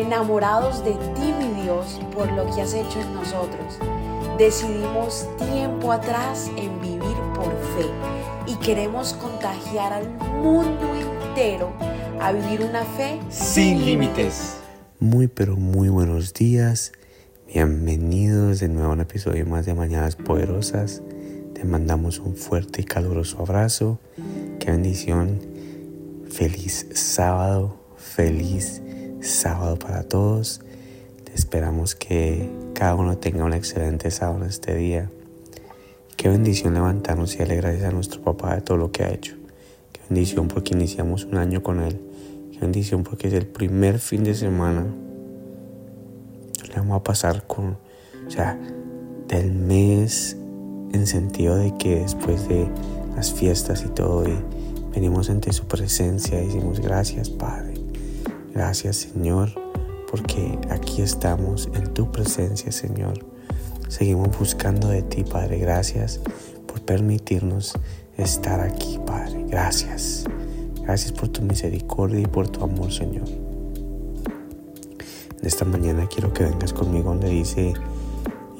enamorados de ti, mi Dios, por lo que has hecho en nosotros. Decidimos tiempo atrás en vivir por fe y queremos contagiar al mundo entero a vivir una fe sin límites. Muy pero muy buenos días. Bienvenidos de nuevo a un episodio más de Mañanas Poderosas. Te mandamos un fuerte y caluroso abrazo. Qué bendición. Feliz sábado. Feliz sábado para todos. Esperamos que cada uno tenga un excelente sábado este día. Qué bendición levantarnos y darle gracias a nuestro papá de todo lo que ha hecho. Qué bendición porque iniciamos un año con él. Qué bendición porque es el primer fin de semana. Le vamos a pasar con, o sea, del mes en sentido de que después de las fiestas y todo, y venimos ante su presencia y decimos gracias Padre, gracias Señor, porque aquí estamos en tu presencia Señor. Seguimos buscando de ti Padre, gracias por permitirnos estar aquí Padre, gracias. Gracias por tu misericordia y por tu amor Señor. En esta mañana quiero que vengas conmigo donde dice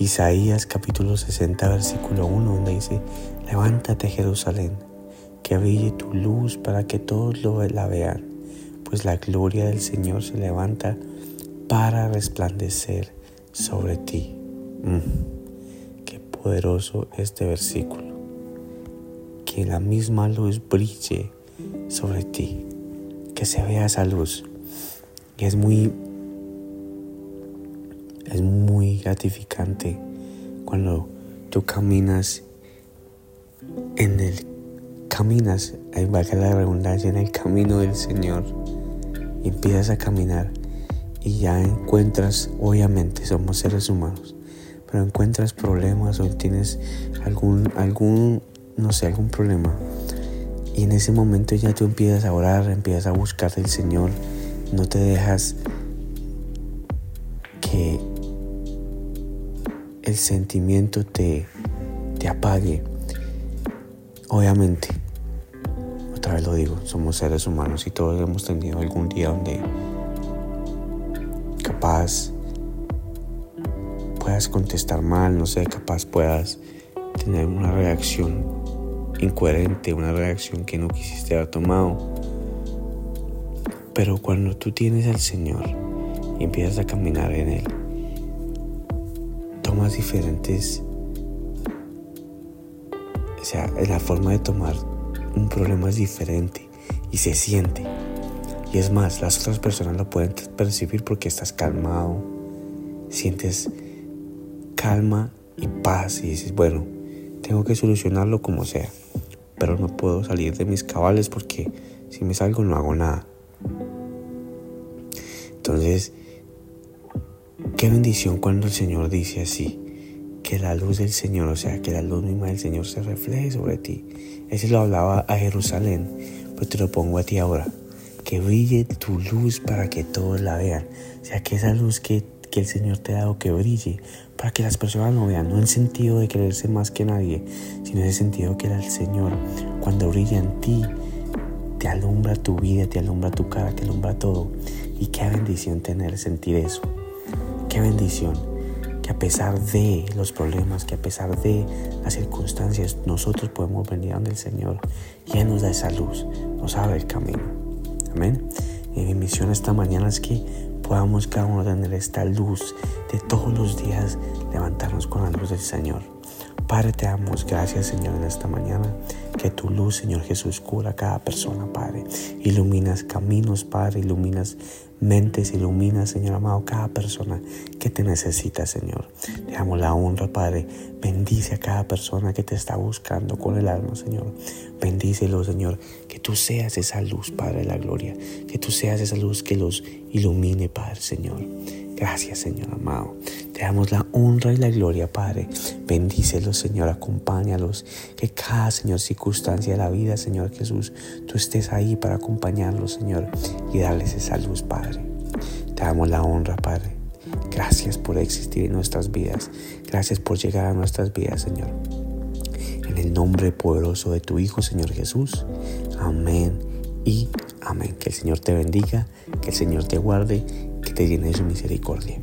Isaías capítulo 60 versículo 1 donde dice, levántate Jerusalén, que brille tu luz para que todos lo la vean, pues la gloria del Señor se levanta para resplandecer sobre ti. Mm, qué poderoso este versículo. Que la misma luz brille sobre ti, que se vea esa luz. Y es muy es muy gratificante cuando tú caminas en el caminas, valga la redundancia, en el camino del Señor empiezas a caminar y ya encuentras, obviamente somos seres humanos, pero encuentras problemas o tienes algún, algún, no sé, algún problema. Y en ese momento ya tú empiezas a orar, empiezas a buscar del Señor, no te dejas que el sentimiento te, te apague. Obviamente, lo digo, somos seres humanos y todos hemos tenido algún día donde capaz puedas contestar mal, no sé, capaz puedas tener una reacción incoherente, una reacción que no quisiste haber tomado. Pero cuando tú tienes al Señor y empiezas a caminar en Él, tomas diferentes, o sea, la forma de tomar un problema es diferente y se siente. Y es más, las otras personas lo pueden percibir porque estás calmado, sientes calma y paz y dices, bueno, tengo que solucionarlo como sea, pero no puedo salir de mis cabales porque si me salgo no hago nada. Entonces, qué bendición cuando el Señor dice así, que la luz del Señor, o sea, que la luz misma del Señor se refleje sobre ti. Ese lo hablaba a Jerusalén, pero te lo pongo a ti ahora que brille tu luz para que todos la vean. O sea, que esa luz que, el Señor te ha dado que brille para que las personas lo vean, no en sentido de quererse más que nadie, sino en el sentido que el Señor, cuando brilla en ti, te alumbra tu vida, te alumbra tu cara, te alumbra todo. Y qué bendición tener, sentir eso. Qué bendición que a pesar de los problemas, que a pesar de las circunstancias, nosotros podemos venir donde el Señor y Él nos da esa luz, nos abre el camino. Amén. Y mi misión esta mañana es que podamos cada uno tener esta luz de todos los días, levantarnos con la luz del Señor. Padre, te damos gracias, Señor, en esta mañana. Que tu luz, Señor Jesús, cura a cada persona, Padre. Iluminas caminos, Padre. Iluminas mentes, iluminas, Señor amado, cada persona que te necesita, Señor. Te damos la honra, Padre. Bendice a cada persona que te está buscando con el alma, Señor. Bendícelo, Señor. Que tú seas esa luz, Padre de la gloria. Que tú seas esa luz que los ilumine, Padre, Señor. Gracias, Señor amado. Te damos la honra y la gloria, Padre. Bendícelos, Señor, acompáñalos. Que cada, Señor, circunstancia de la vida, Señor Jesús, tú estés ahí para acompañarlos, Señor, y darles esa luz, Padre. Te damos la honra, Padre. Gracias por existir en nuestras vidas. Gracias por llegar a nuestras vidas, Señor. En el nombre poderoso de tu Hijo, Señor Jesús. Amén y amén. Que el Señor te bendiga, que el Señor te guarde que te llene de su misericordia.